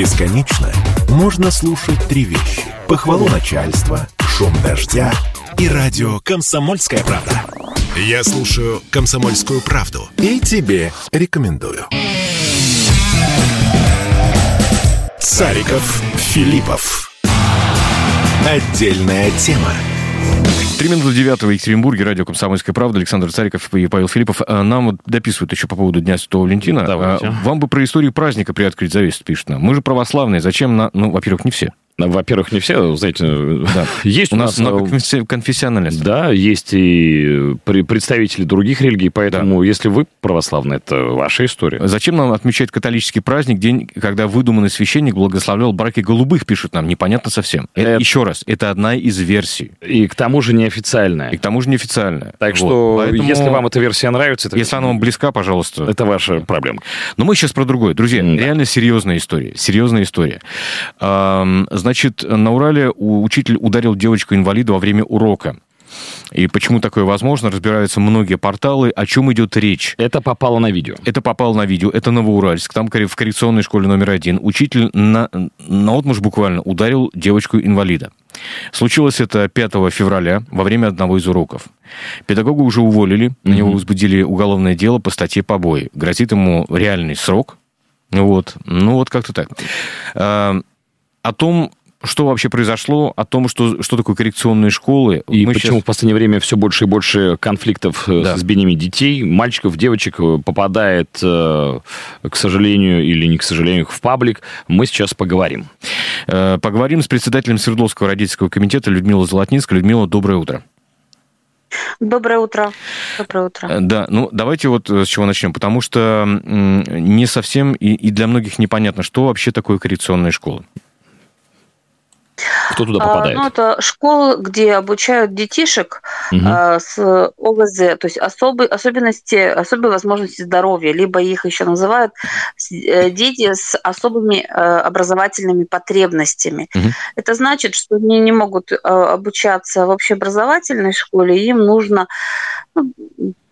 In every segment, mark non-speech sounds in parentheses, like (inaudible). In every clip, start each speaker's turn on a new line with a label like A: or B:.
A: Бесконечно можно слушать три вещи. Похвалу начальства, шум дождя и радио «Комсомольская правда». Я слушаю «Комсомольскую правду» и тебе рекомендую. Цариков, Филиппов. Отдельная тема.
B: Три минуты девятого в Екатеринбурге, радио «Комсомольская правда», Александр Цариков и Павел Филиппов. А, нам вот дописывают еще по поводу Дня Святого Валентина.
C: Давайте.
B: А, Вам бы про историю праздника приоткрыть завесу, пишет нам. Мы же православные, зачем на... Ну, во-первых, не все.
C: Во-первых, не все, знаете,
B: Да. (laughs)
C: есть
B: У нас
C: э,
B: много конфесси- конфессиональности.
C: Да, есть и представители других религий, поэтому если вы православны, это ваша история.
B: Зачем нам отмечать католический праздник, день, когда выдуманный священник благословлял браки голубых, пишут нам, непонятно совсем. Это,
C: Это-
B: Еще раз, это одна из версий.
C: И к тому же неофициальная.
B: И к тому же неофициальная.
C: Так
B: Вот.
C: что,
B: Поэтому,
C: если вам эта версия нравится, это,
B: Если она вам близка, пожалуйста.
C: это ваша проблема.
B: Но мы сейчас про другое. Друзья,
C: да.
B: реально серьезная история. Серьезная история. Ам, Значит, на Урале учитель ударил девочку-инвалида во время урока. И почему такое возможно, разбираются многие порталы. О чем идет речь?
C: Это попало на видео.
B: Это попало на видео, это Новоуральск. Там в коррекционной школе номер один учитель на, на буквально ударил девочку-инвалида. Случилось это 5 февраля во время одного из уроков. Педагога уже уволили, на него возбудили уголовное дело по статье побои. Грозит ему реальный срок. Вот. Ну, вот как-то так. А, О том, что вообще произошло, о том, что, что такое коррекционные школы.
C: И
B: мы
C: почему
B: щас-
C: в последнее время все больше и больше конфликтов э,
B: Да.
C: с избиениями детей, мальчиков, девочек э, попадает, э, к сожалению или не к сожалению, в паблик, мы сейчас поговорим.
B: Поговорим с председателем Свердловского родительского комитета Людмилой Золотницкой. Людмила, доброе утро.
D: Доброе утро. Доброе утро.
B: Да, ну давайте вот с чего начнем, потому что не совсем и, и для многих непонятно, что вообще такое коррекционная школа.
C: Кто туда
D: А,
C: попадает?
D: ну, это школы, где обучают детишек
C: Мгм.
D: а, с ОВЗ, то есть особые, особенности, особые возможности здоровья, либо их еще называют э, дети с особыми э, образовательными потребностями.
B: Мгм.
D: Это значит, что они не могут э, обучаться в общеобразовательной школе, им нужно ну,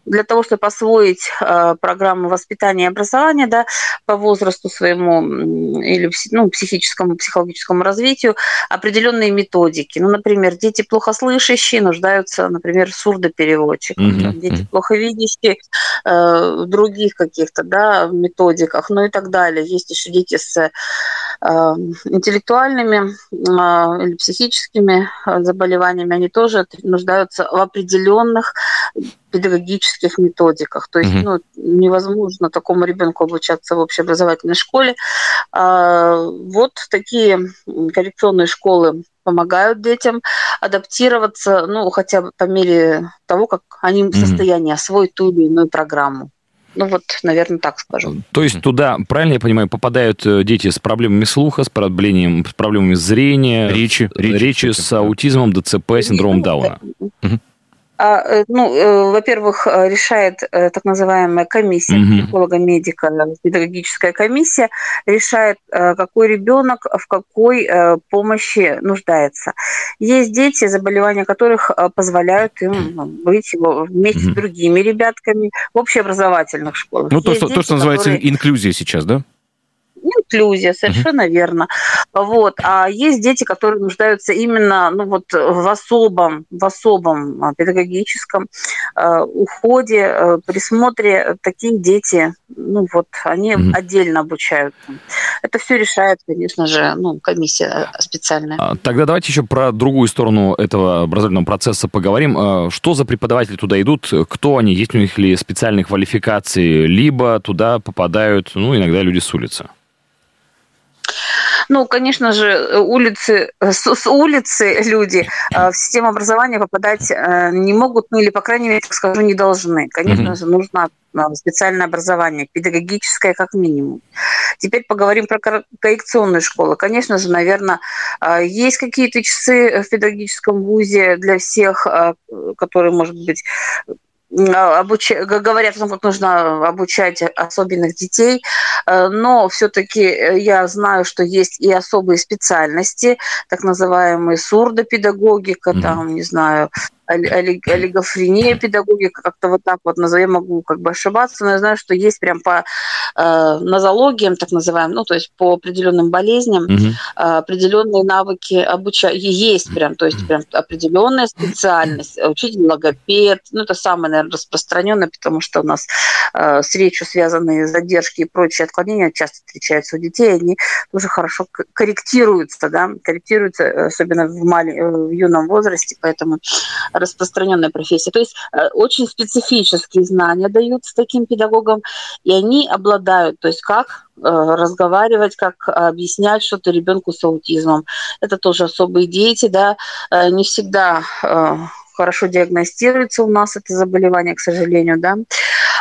D: для того, чтобы освоить э, программу воспитания и образования да, по возрасту своему или ну, психическому, психологическому развитию, определенные методики. Ну, например, дети плохослышащие нуждаются, например, в сурдопереводчиках,
C: Мгм,
D: дети плохо видящие э, в других каких-то да, методиках, ну и так далее. Есть еще дети с э, интеллектуальными э, или психическими э, заболеваниями, они тоже нуждаются в определенных педагогических методиках. То есть ну, невозможно такому ребенку обучаться в общеобразовательной школе. А, Вот такие коррекционные школы помогают детям адаптироваться, ну, хотя бы по мере того, как они в
B: Мгм.
D: состоянии освоить ту или иную программу. Ну вот, наверное, так скажу.
C: То есть туда, правильно я понимаю, попадают э, дети с проблемами слуха, с проблемами, с проблемами зрения,
B: Речи,
C: речи,
B: речи,
C: с аутизмом, ДЦП, синдромом
D: Ну,
C: Дауна.
B: Мгм.
D: А, э, ну, э, во-первых, э, решает так называемая комиссия,
C: Мгм.
D: психолога-медика, педагогическая комиссия, решает, какой ребенок в какой помощи нуждается. Есть дети, заболевания которых позволяют им ну, быть вместе
C: Мгм.
D: с другими ребятками в общеобразовательных школах.
B: Ну, то, что, то,
D: дети,
B: что называется
D: которые-
B: инклюзия сейчас, да?
D: Инклюзия, совершенно верно. Вот. А есть дети, которые нуждаются именно ну, вот, в особом, в особом а, педагогическом э, уходе, э, присмотре. Такие дети, ну вот, они
B: Мгм.
D: отдельно обучаются. Это все решает, конечно же, ну, комиссия э, специальная.
C: А, Тогда давайте еще про другую сторону этого образовательного процесса поговорим. А, Что за преподаватели туда идут? Кто они? Есть у них ли специальные квалификации? Либо туда попадают, ну, иногда люди с улицы.
D: Ну, конечно же, э, улицы, э, с, с улицы люди э, в систему образования попадать не могут, ну или, по крайней мере, так скажу, не должны. Конечно же, нужно специальное образование, педагогическое как минимум. Теперь поговорим про кор- коррекционные школы. Конечно же, наверное, есть какие-то часы в педагогическом вузе для всех, которые, может быть, обуч- г- говорят о том, как нужно обучать особенных детей, Э, но все-таки я знаю, что есть и особые специальности, так называемые сурдопедагогика,
B: Мгм.
D: там, не знаю, олигофрения педагогика, как-то вот так вот назовем, могу как бы ошибаться, но я знаю, что есть прям по э, нозологиям, так называемым, ну, то есть по определенным болезням, угу. э, определенные навыки обучения есть прям, то есть прям определенная специальность, учитель логопед, ну, это самое, наверное, распространенное, потому что у нас э, с речью связанные задержки и прочие отклонения часто встречаются у детей, они тоже хорошо корректируются, да, корректируются, э, особенно в, мали, э, в юном возрасте, поэтому распространенная профессия. То есть э, очень специфические знания даются таким педагогам, и они обладают, то есть как разговаривать, как объяснять что-то ребенку с аутизмом. Это тоже особые дети, да, не всегда хорошо диагностируется у нас это заболевание, к сожалению, да.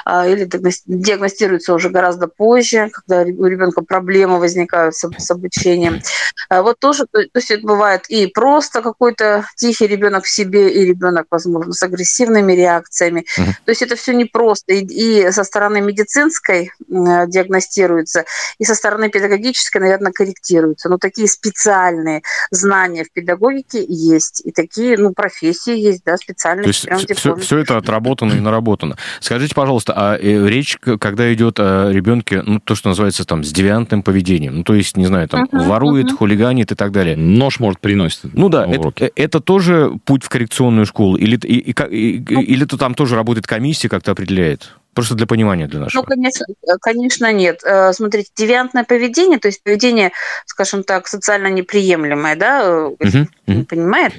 D: А, или диагностируется уже гораздо позже, когда у ребенка проблемы возникают с, обучением. А, вот тоже, то, есть это бывает и просто какой-то тихий ребенок в себе, и ребенок, возможно, с агрессивными реакциями. Uh-huh. То есть это все непросто. И, и со стороны медицинской диагностируется, и со стороны педагогической, наверное, корректируется. Но такие специальные знания в педагогике есть, и такие ну, профессии есть, да, специальные. То
B: есть все, все это отработано и наработано. Скажите, пожалуйста, а э, речь, когда идет о ребенке, ну, то, что называется там, с девиантным поведением, ну, то есть, не знаю, там, uh-huh, ворует, uh-huh. хулиганит и так далее.
C: Нож, может, приносит.
B: Ну да, это, э, это тоже путь в коррекционную школу? Или, и, и, и, ну, или то там тоже работает комиссия, как-то определяет? Просто для понимания для нашего.
D: Ну, конечно, конечно, нет. Э, смотрите, девиантное поведение, то есть поведение, скажем так, социально неприемлемое, да, uh-huh, uh-huh. понимает,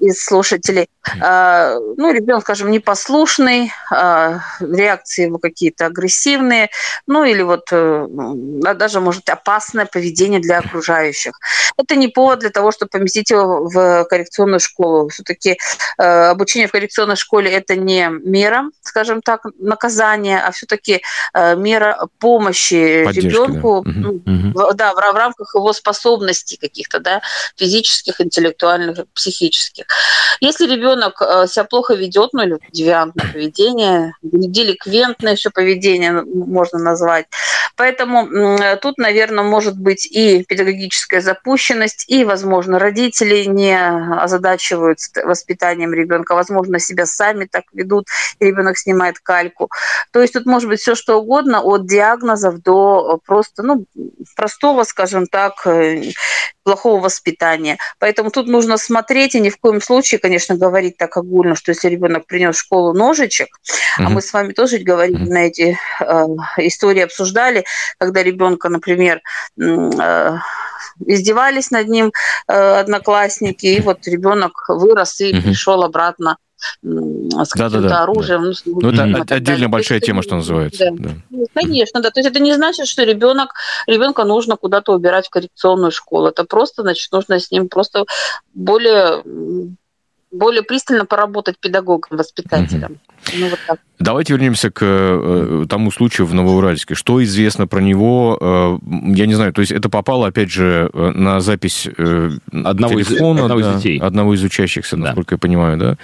D: из слушателей. Uh, ну, ребенок, скажем, непослушный, uh, реакции его какие-то агрессивные, ну, или вот uh, даже, может, опасное поведение для окружающих. Это не повод для того, чтобы поместить его в коррекционную школу. Все-таки обучение в коррекционной школе – это не мера, скажем так, наказание, воспитания, а все-таки э, мера помощи Поддержки, ребенку, да. Ну, угу. да, в, в рамках его способностей каких-то, да, физических, интеллектуальных, психических. Если ребенок э, себя плохо ведет, ну или девиантное поведение, деликвентное еще поведение можно назвать, поэтому тут, наверное, может быть и педагогическая запущенность, и, возможно, родители не озадачивают воспитанием ребенка, возможно, себя сами так ведут, и ребенок снимает кальку. То есть тут может быть все что угодно, от диагнозов до просто, ну, простого, скажем так, э, плохого воспитания. Поэтому тут нужно смотреть и ни в коем случае, конечно, говорить так огульно, что если ребенок принес в школу ножичек, mm-hmm. а мы с вами тоже говорили mm-hmm. на эти э, истории, обсуждали, когда ребенка, например, э, издевались над ним э, одноклассники, и вот ребенок вырос и mm-hmm. пришел обратно с каким-то да, да, оружием. Да.
B: Ну, ну это mm-hmm. отдельная большая тема, что называется.
D: Да. Да. Ну, конечно, да. То есть это не значит, что ребенок, ребенка нужно куда-то убирать в коррекционную школу. Это просто, значит, нужно с ним просто более более пристально поработать педагогом, воспитателем.
B: Угу. Ну, вот так. Давайте вернемся к э, тому случаю в Новоуральске. Что известно про него? Э, я не знаю, то есть это попало, опять же, э, на запись э, одного телефона, из, одного да, из детей. Одного из учащихся, да. насколько я понимаю, да?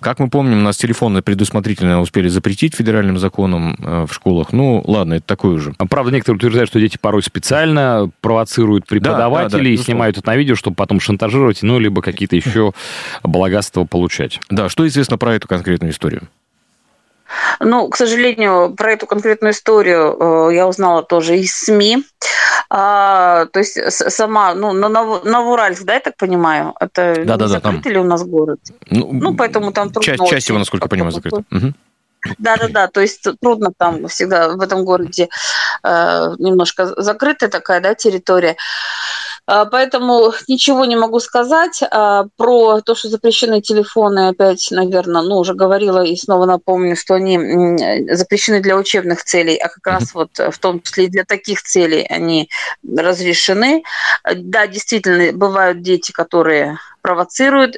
B: Как мы помним, у нас телефоны предусмотрительно успели запретить федеральным законом э, в школах. Ну, ладно, это такое уже.
C: А, правда, некоторые утверждают, что дети порой специально провоцируют преподавателей да, да, да, и снимают это на видео, чтобы потом шантажировать, ну, либо какие-то еще (laughs) этого получать.
B: Да, что известно про эту конкретную историю?
D: Ну, к сожалению, про эту конкретную историю э, я узнала тоже из СМИ. А, то есть сама, ну, на Новоуральск, да, я так понимаю? Это да, не да, закрытый там... ли у нас город?
B: Ну, ну поэтому там трудно... Часть, часть его, насколько я понимаю, закрыта.
D: Да, да, да. То есть трудно там всегда в этом городе э, немножко закрытая такая, да, территория. А, поэтому ничего не могу сказать а, про то, что запрещены телефоны. Опять, наверное, ну, уже говорила и снова напомню, что они запрещены для учебных целей, а как раз вот в том числе и для таких целей они разрешены. Да, действительно, бывают дети, которые провоцируют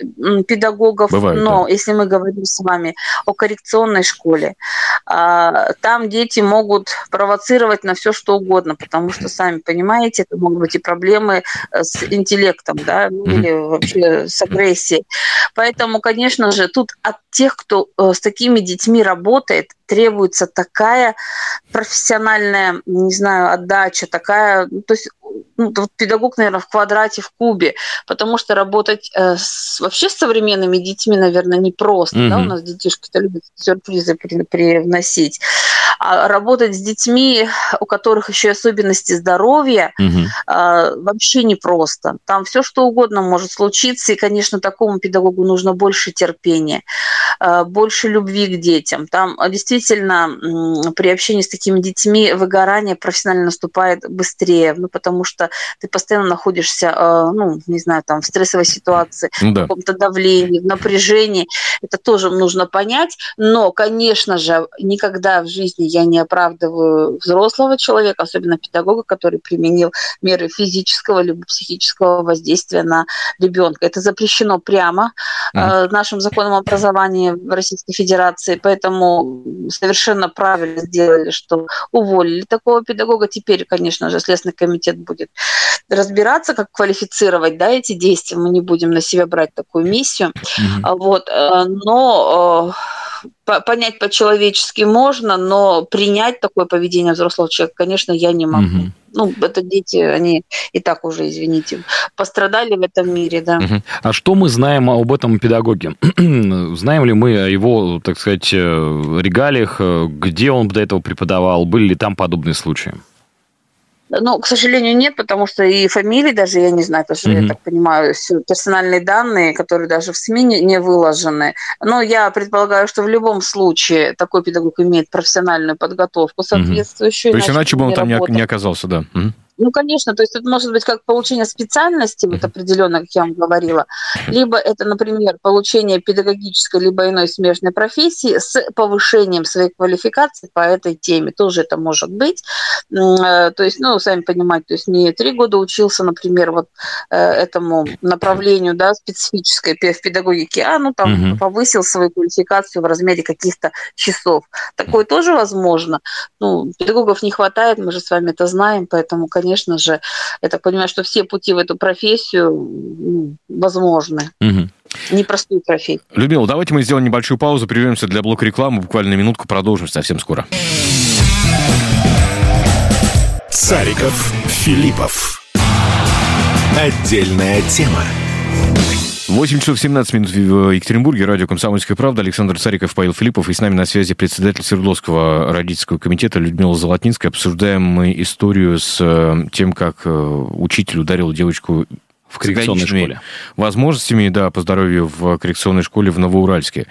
D: педагогов. Бывает, но да. если мы говорим с вами о коррекционной школе, а, там дети могут провоцировать на все что угодно, потому что, сами понимаете, это могут быть и проблемы э, с интеллектом, да, ну, или вообще с агрессией. Поэтому, конечно же, тут от тех, кто э, с такими детьми работает, требуется такая профессиональная, не знаю, отдача, такая, ну, то есть ну, педагог, наверное, в квадрате, в кубе, потому что работать э, с, вообще с современными детьми, наверное, непросто. Mm-hmm. Да? У нас детишки-то любят сюрпризы при, привносить. А работать с детьми, у которых еще особенности здоровья, угу. а, вообще непросто. Там все что угодно может случиться, и, конечно, такому педагогу нужно больше терпения, а, больше любви к детям. Там действительно при общении с такими детьми выгорание профессионально наступает быстрее, ну, потому что ты постоянно находишься, а, ну, не знаю, там, в стрессовой ситуации, ну, да. в каком-то давлении, в напряжении. Это тоже нужно понять, но, конечно же, никогда в жизни я не оправдываю взрослого человека, особенно педагога, который применил меры физического либо психического воздействия на ребенка. Это запрещено прямо mm. нашим законом образования в Российской Федерации, поэтому совершенно правильно сделали, что уволили такого педагога. Теперь, конечно же, Следственный комитет будет разбираться, как квалифицировать да, эти действия. Мы не будем на себя брать такую миссию. Mm-hmm. Вот. Э, но э, понять по-человечески можно, но принять такое поведение взрослого человека, конечно, я не могу. Угу. Ну, это дети, они и так уже, извините, пострадали в этом мире, да. Угу.
C: А что мы знаем об этом педагоге? (clears throat) знаем ли мы о его, так сказать, э, регалиях, э, где он до этого преподавал, были ли там подобные случаи?
D: Ну, к сожалению, нет, потому что и фамилии даже я не знаю, потому что, mm-hmm. я так понимаю, персональные данные, которые даже в СМИ не, не выложены. Но я предполагаю, что в любом случае такой педагог имеет профессиональную подготовку соответствующую.
B: Mm-hmm. То есть иначе бы он там не, не оказался, да. Mm-hmm.
D: Ну, конечно, то есть это может быть как получение специальности, вот определенно, как я вам говорила, либо это, например, получение педагогической либо иной смежной профессии с повышением своей квалификации по этой теме. Тоже это может быть. Э, то есть, ну, сами понимаете, то есть не три года учился, например, вот э, этому направлению, да, специфической в педагогике, а, ну, там, угу. повысил свою квалификацию в размере каких-то часов. Такое тоже возможно. Ну, педагогов не хватает, мы же с вами это знаем, поэтому, конечно, конечно же, я так понимаю, что все пути в эту профессию возможны. Угу. Непростую профессию.
B: Людмила, давайте мы сделаем небольшую паузу, прервемся для блока рекламы, буквально минутку, продолжим совсем скоро.
A: Цариков, Филиппов. Отдельная тема.
B: 8 часов 17 минут в Екатеринбурге. Радио «Комсомольская правда». Александр Цариков, Павел Филиппов. И с нами на связи председатель Свердловского родительского комитета Людмила Золотнинская. Обсуждаем мы историю с э, тем, как э, учитель ударил девочку в коррекционной школе. Возможностями, да, по здоровью в коррекционной школе в Новоуральске.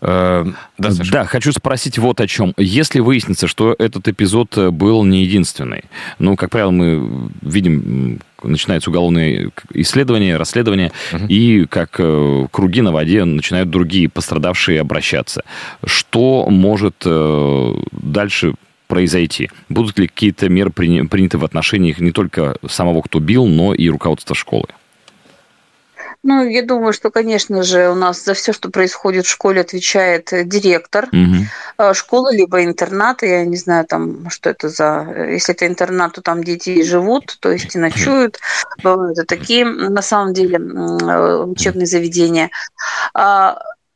C: Э, да, Саша? да, хочу спросить вот о чем. Если выяснится, что этот эпизод был не единственный, ну, как правило, мы видим начинается уголовное исследование, расследование, угу. и как э, круги на воде начинают другие пострадавшие обращаться. Что может э, дальше произойти? Будут ли какие-то меры приняты в отношении не только самого, кто бил, но и руководства школы?
D: Ну, я думаю, что, конечно же, у нас за все, что происходит в школе, отвечает директор угу. школы, либо интерната. Я не знаю, там, что это за... Если это интернат, то там дети живут, то есть и ночуют. Бывают и такие, на самом деле, учебные заведения.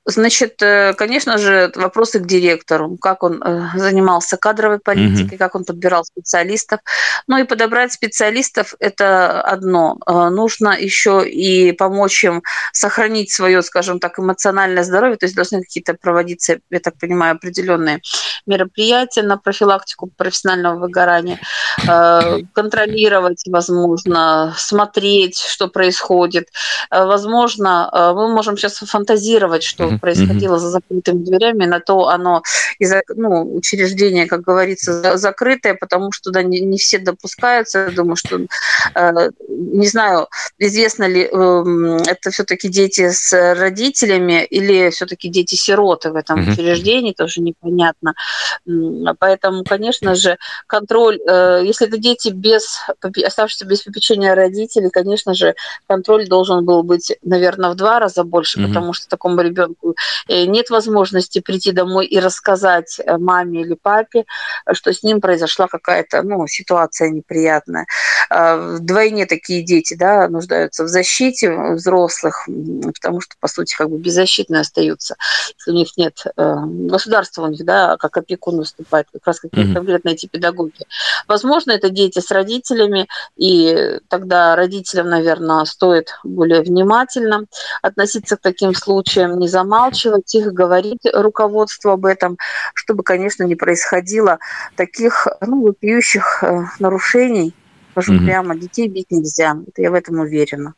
D: Значит, э, конечно же, вопросы к директору, как он э, занимался кадровой политикой, mm-hmm. как он подбирал специалистов. Ну и подобрать специалистов – это одно. Э, нужно еще и помочь им сохранить свое, скажем так, эмоциональное здоровье, то есть должны какие-то проводиться, я так понимаю, определенные мероприятия на профилактику профессионального выгорания, контролировать, возможно, смотреть, что происходит. Возможно, мы можем сейчас фантазировать, что mm-hmm. происходило за закрытыми дверями, на то оно из ну, учреждение, как говорится, закрытое, потому что туда не, не все допускаются. Я думаю, что э, не знаю, известно ли э, это все-таки дети с родителями или все-таки дети-сироты в этом mm-hmm. учреждении, тоже непонятно. Поэтому, конечно же, контроль, э, если это дети без оставшиеся без попечения родителей, конечно же, контроль должен был быть, наверное, в два раза больше, mm-hmm. потому что такому ребенку Э, нет возможности прийти домой и рассказать э, маме или папе, что с ним произошла какая-то ну, ситуация неприятная. А, вдвойне такие дети да, нуждаются в защите взрослых, потому что, по сути, как бы беззащитные остаются, если у них нет государства у них, да, как как опекун выступает, как раз какие mm-hmm. конкретно эти педагоги. Возможно, это дети с родителями, и тогда родителям, наверное, стоит более внимательно относиться к таким случаям, не замалчивать их, говорить руководству об этом, чтобы, конечно, не происходило таких ну, вопиющих э, нарушений. Скажу mm-hmm. прямо, детей бить нельзя. Это я в этом уверена.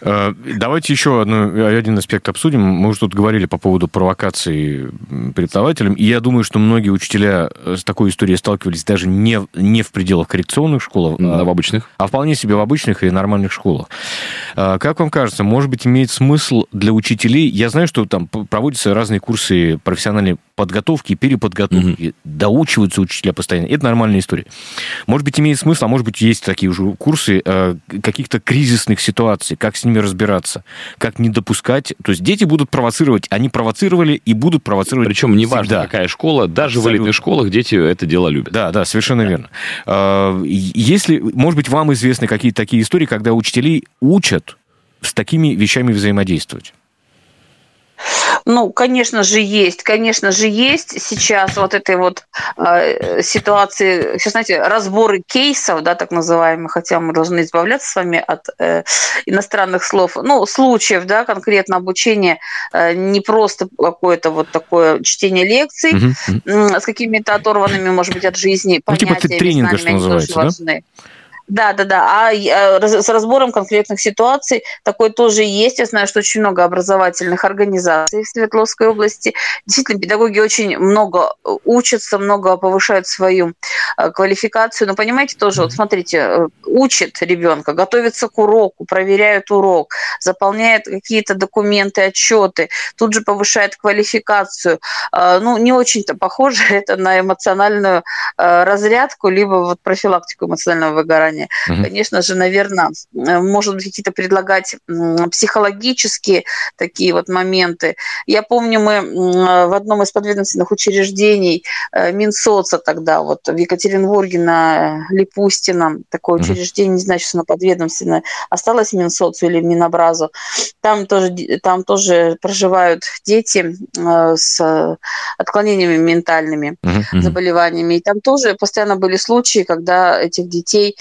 B: Э, давайте еще одну, один аспект обсудим. Мы уже тут говорили по поводу провокации преподавателям. И я думаю, что многие учителя с такой историей сталкивались даже не, не в пределах коррекционных школ,
C: а в обычных.
B: А вполне себе в обычных и нормальных школах. Э, как вам кажется, может быть, имеет смысл для учителей... Я знаю, что там проводятся разные курсы профессиональной подготовки и переподготовки. Угу. Доучиваются учителя постоянно. Это нормальная история. Может быть, имеет смысл, а может быть, есть такие уже курсы э, каких-то кризисных ситуаций, как с ними разбираться, как не допускать. То есть дети будут провоцировать, они провоцировали и будут провоцировать
C: Причем неважно, какая школа, даже Абсолютно. в элитных школах дети это дело любят.
B: Да, да, совершенно да. верно. Э, если, может быть, вам известны какие-то такие истории, когда учителей учат с такими вещами взаимодействовать?
D: Ну, конечно же, есть. Конечно же, есть сейчас вот этой вот э, ситуации, сейчас, знаете, разборы кейсов, да, так называемых, хотя мы должны избавляться с вами от э, иностранных слов, ну, случаев, да, конкретно обучения, э, не просто какое-то вот такое чтение лекций угу. э, с какими-то оторванными, может быть, от жизни
B: ну, типа тренинга, что называется, да? Важны.
D: Да, да, да. А с разбором конкретных ситуаций такой тоже есть. Я знаю, что очень много образовательных организаций в Свердловской области. Действительно, педагоги очень много э, учатся, много повышают свою э, квалификацию. Но понимаете, тоже, вот смотрите, э, учат ребенка, готовится к уроку, проверяют урок, заполняет какие-то документы, отчеты, тут же повышает квалификацию. Ну, не очень-то похоже (laughs) это на эмоциональную разрядку, либо вот профилактику эмоционального выгорания плане. Угу. Конечно же, наверное, э, может быть, какие-то предлагать психологические такие вот моменты. Я помню, мы в одном из подведомственных учреждений э, Минсоца тогда, вот в Екатеринбурге на Липустино, такое угу. учреждение, не знаю, что оно подведомственное, осталось Минсоцу или Минобразу, там тоже, там тоже проживают дети э, с отклонениями ментальными, угу. заболеваниями, и там тоже постоянно были случаи, когда этих детей Э,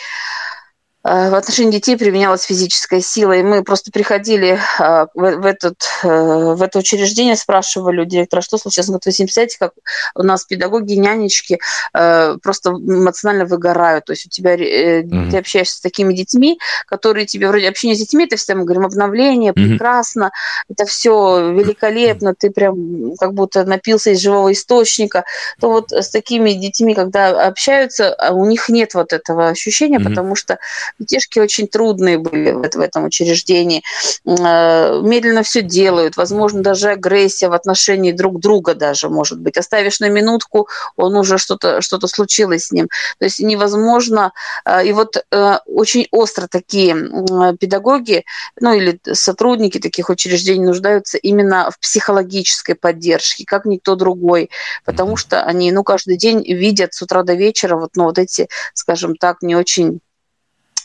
D: в отношении детей применялась физическая сила, и мы просто приходили э, в, этот, э, в это учреждение, спрашивали у директора, что случилось. Он говорит, вы представляете, как у нас педагоги, нянечки просто эмоционально выгорают. То есть у тебя mm-hmm. ты общаешься с такими детьми, которые тебе вроде общение с детьми, это всегда мы говорим обновление, mm-hmm. прекрасно, это все великолепно, ты прям как будто напился из живого источника. То вот с такими детьми, когда общаются, а у них нет вот этого ощущения, mm-hmm. потому что Детишки очень трудные были в, в этом учреждении. Э, медленно все делают. Возможно, даже агрессия в отношении друг друга даже может быть. Оставишь на минутку, он уже что-то что случилось с ним. То есть невозможно. Э, и вот э, очень остро такие педагоги, ну или сотрудники таких учреждений нуждаются именно в психологической поддержке, как никто другой, потому что они, ну, каждый день видят с утра до вечера вот, ну, вот эти, скажем так, не очень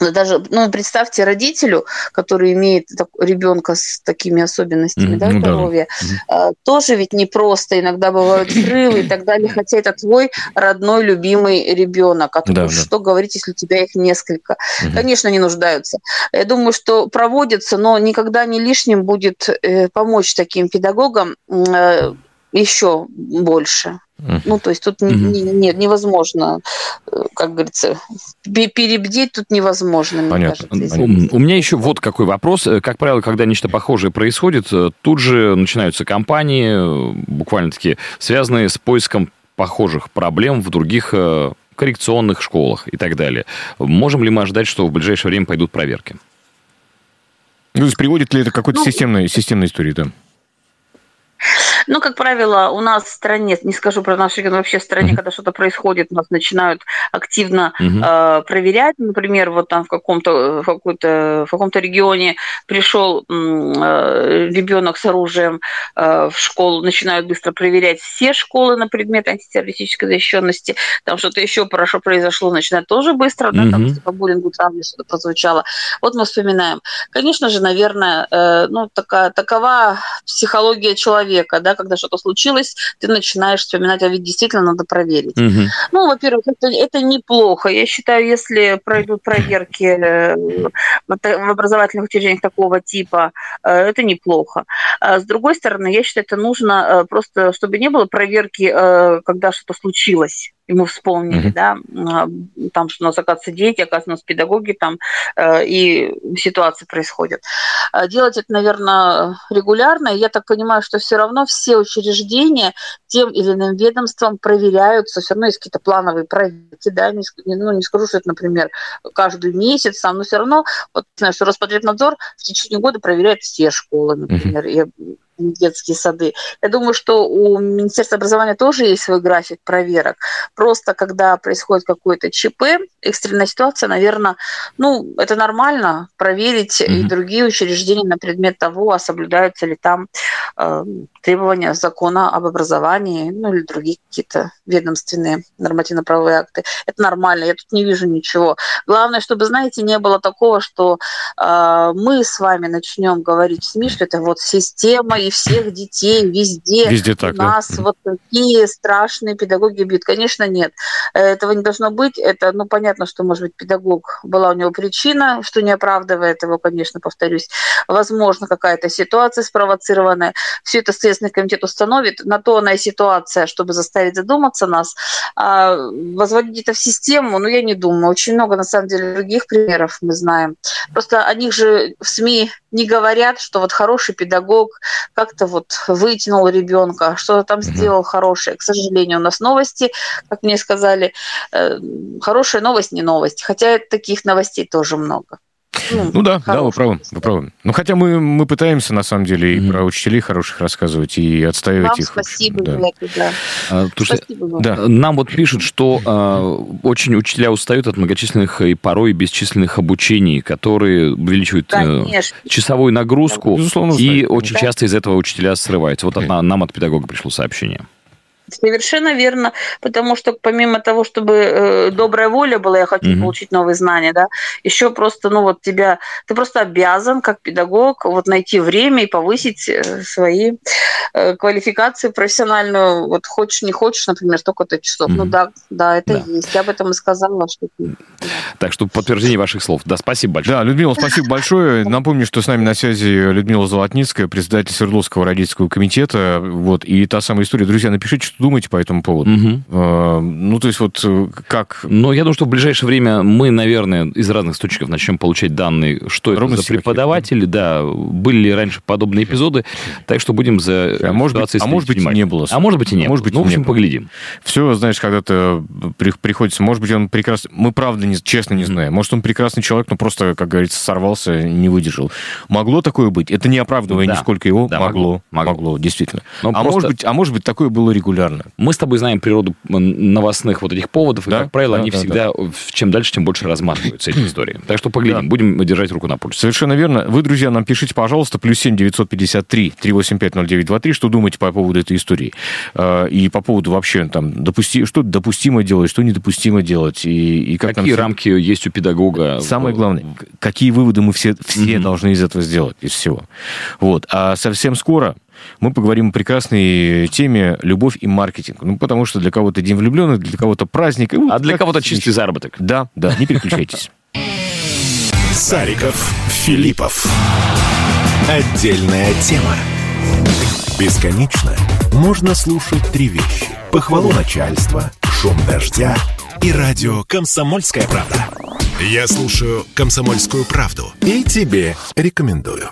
D: даже, ну, представьте родителю, который имеет так, ребенка с такими особенностями, mm-hmm. да, здоровья, да. Mm-hmm. тоже ведь непросто, иногда бывают срывы и так далее, хотя это твой родной, любимый ребенок. А да, что да. говорить, если у тебя их несколько? Mm-hmm. Конечно, не нуждаются. Я думаю, что проводится, но никогда не лишним будет э, помочь таким педагогам э, еще больше. Ну, то есть тут mm-hmm. не, нет, невозможно, э, как говорится, перебдеть тут невозможно,
C: Понятно. мне кажется. У меня еще вот какой вопрос. Э, как правило, когда нечто похожее происходит, э, тут же начинаются кампании, буквально-таки связанные с поиском похожих проблем в других коррекционных школах и так далее. Можем ли мы ожидать, что в ближайшее время пойдут проверки?
B: Ну, то есть приводит ли это к какой-то ну, системной, системной истории, да?
D: Ну, как правило, у нас в стране, не скажу про наш регион, вообще в стране, когда что-то происходит, нас начинают активно uh-huh. э, проверять. Например, вот там в каком-то в, какой-то, в каком-то регионе пришел э, ребенок с оружием э, в школу, начинают быстро проверять все школы на предмет антитеррористической защищенности. Там что-то еще хорошо произошло, начинают тоже быстро, uh-huh. да, там типа буллингу, травме что-то прозвучало. Вот мы вспоминаем. Конечно же, наверное, э, ну, такая, такова психология человека, да, да, когда что-то случилось, ты начинаешь вспоминать, а ведь действительно надо проверить. Угу. Ну, во-первых, это, это неплохо. Я считаю, если пройдут проверки э, в образовательных учреждениях такого типа, э, это неплохо. А с другой стороны, я считаю, это нужно э, просто, чтобы не было проверки, когда что-то случилось и мы вспомнили, mm-hmm. да, а, там, что у нас, оказывается, дети, оказывается, у нас педагоги там, э, и ситуации происходят. А делать это, наверное, регулярно, я так понимаю, что все равно все учреждения тем или иным ведомством проверяются, все равно есть какие-то плановые проверки, да, не, ну, не скажу, что это, например, каждый месяц, там, но все равно, вот, что Роспотребнадзор в течение года проверяет все школы, например, mm-hmm. Детские сады. Я думаю, что у Министерства образования тоже есть свой график проверок. Просто когда происходит какое-то ЧП, экстренная ситуация, наверное, ну, это нормально проверить mm-hmm. и другие учреждения на предмет того, а соблюдаются ли там э, требования закона об образовании, ну, или другие какие-то ведомственные нормативно-правовые акты. Это нормально, я тут не вижу ничего. Главное, чтобы, знаете, не было такого, что э, мы с вами начнем говорить в СМИ, что это вот система и всех детей везде.
B: Везде так,
D: У нас да? вот такие страшные педагоги бьют. Конечно, нет. Этого не должно быть. Это, ну, понятно, что, может быть, педагог, была у него причина, что не оправдывает его, конечно, повторюсь. Возможно, какая-то ситуация спровоцированная. Все это Следственный комитет установит. На то она и ситуация, чтобы заставить задуматься нас. А возводить это в систему, ну, я не думаю. Очень много, на самом деле, других примеров мы знаем. Просто о них же в СМИ не говорят, что вот хороший педагог как-то вот вытянул ребенка, что-то там сделал хорошее. К сожалению, у нас новости, как мне сказали, э, хорошая новость не новость, хотя таких новостей тоже много.
B: Ну, ну да, да, вы правы, вы правы. Ну, хотя мы, мы пытаемся, на самом деле, и mm-hmm. про учителей хороших рассказывать, и отстаивать Вам их.
D: спасибо да. да.
C: А, спасибо вам. Да. Нам вот пишут, что а, очень учителя устают от многочисленных и порой бесчисленных обучений, которые увеличивают э, часовую нагрузку, Безусловно, и очень да. часто из этого учителя срываются. Вот от, нам от педагога пришло сообщение.
D: Совершенно верно, потому что помимо того, чтобы э, добрая воля была, я хочу mm-hmm. получить новые знания, да, еще просто, ну вот тебя, ты просто обязан как педагог вот найти время и повысить э, свои э, квалификации профессиональную, вот хочешь не хочешь, например, столько-то часов. Mm-hmm. Ну да, да, это да. есть. Я об этом и сказала, что.
C: Так что подтверждение ваших слов. Да, спасибо большое.
B: Да, Людмила, спасибо большое. Напомню, что с нами на связи Людмила Золотницкая, председатель Свердловского родительского комитета, вот и та самая история. Друзья, напишите, что думаете по этому поводу? Угу. А, ну, то есть вот э, как...
C: Ну, я думаю, что в ближайшее время мы, наверное, из разных источников начнем получать данные, что это за преподаватели, да, были ли раньше подобные эпизоды, так что будем за
B: а может быть, а может быть и не было.
C: А может быть и не может было. Быть, ну, в общем, поглядим.
B: Все, знаешь, когда-то приходится, может быть, он прекрасный, мы правда, не, честно не знаем, может, он прекрасный человек, но просто, как говорится, сорвался, не выдержал. Могло такое быть? Это не оправдывая да. нисколько его, да, могло, могло, могло, действительно. Но а, просто... может быть, а может быть, такое было регулярно регулярно.
C: Мы с тобой знаем природу новостных вот этих поводов, да? и, как правило, да, они да, всегда, да. чем дальше, тем больше разматываются эти (clears throat) истории. Так что поглядим, да. будем держать руку на пульсе.
B: Совершенно верно. Вы, друзья, нам пишите, пожалуйста, плюс семь девятьсот пятьдесят три три восемь пять ноль девять два три, что думаете по поводу этой истории. А, и по поводу вообще, там, допусти... что допустимо делать, что недопустимо делать. И, и
C: как какие нам... рамки есть у педагога?
B: Самое главное, какие выводы мы все, все mm-hmm. должны из этого сделать, из всего. Вот. А совсем скоро мы поговорим о прекрасной теме «Любовь и маркетинг». Ну, потому что для кого-то день влюбленных, для кого-то праздник.
C: а для кого-то чистый заработок.
B: Да, да, не переключайтесь.
A: Сариков, Филиппов. Отдельная тема. Бесконечно можно слушать три вещи. Похвалу начальства, шум дождя и радио «Комсомольская правда». Я слушаю «Комсомольскую правду» и тебе рекомендую.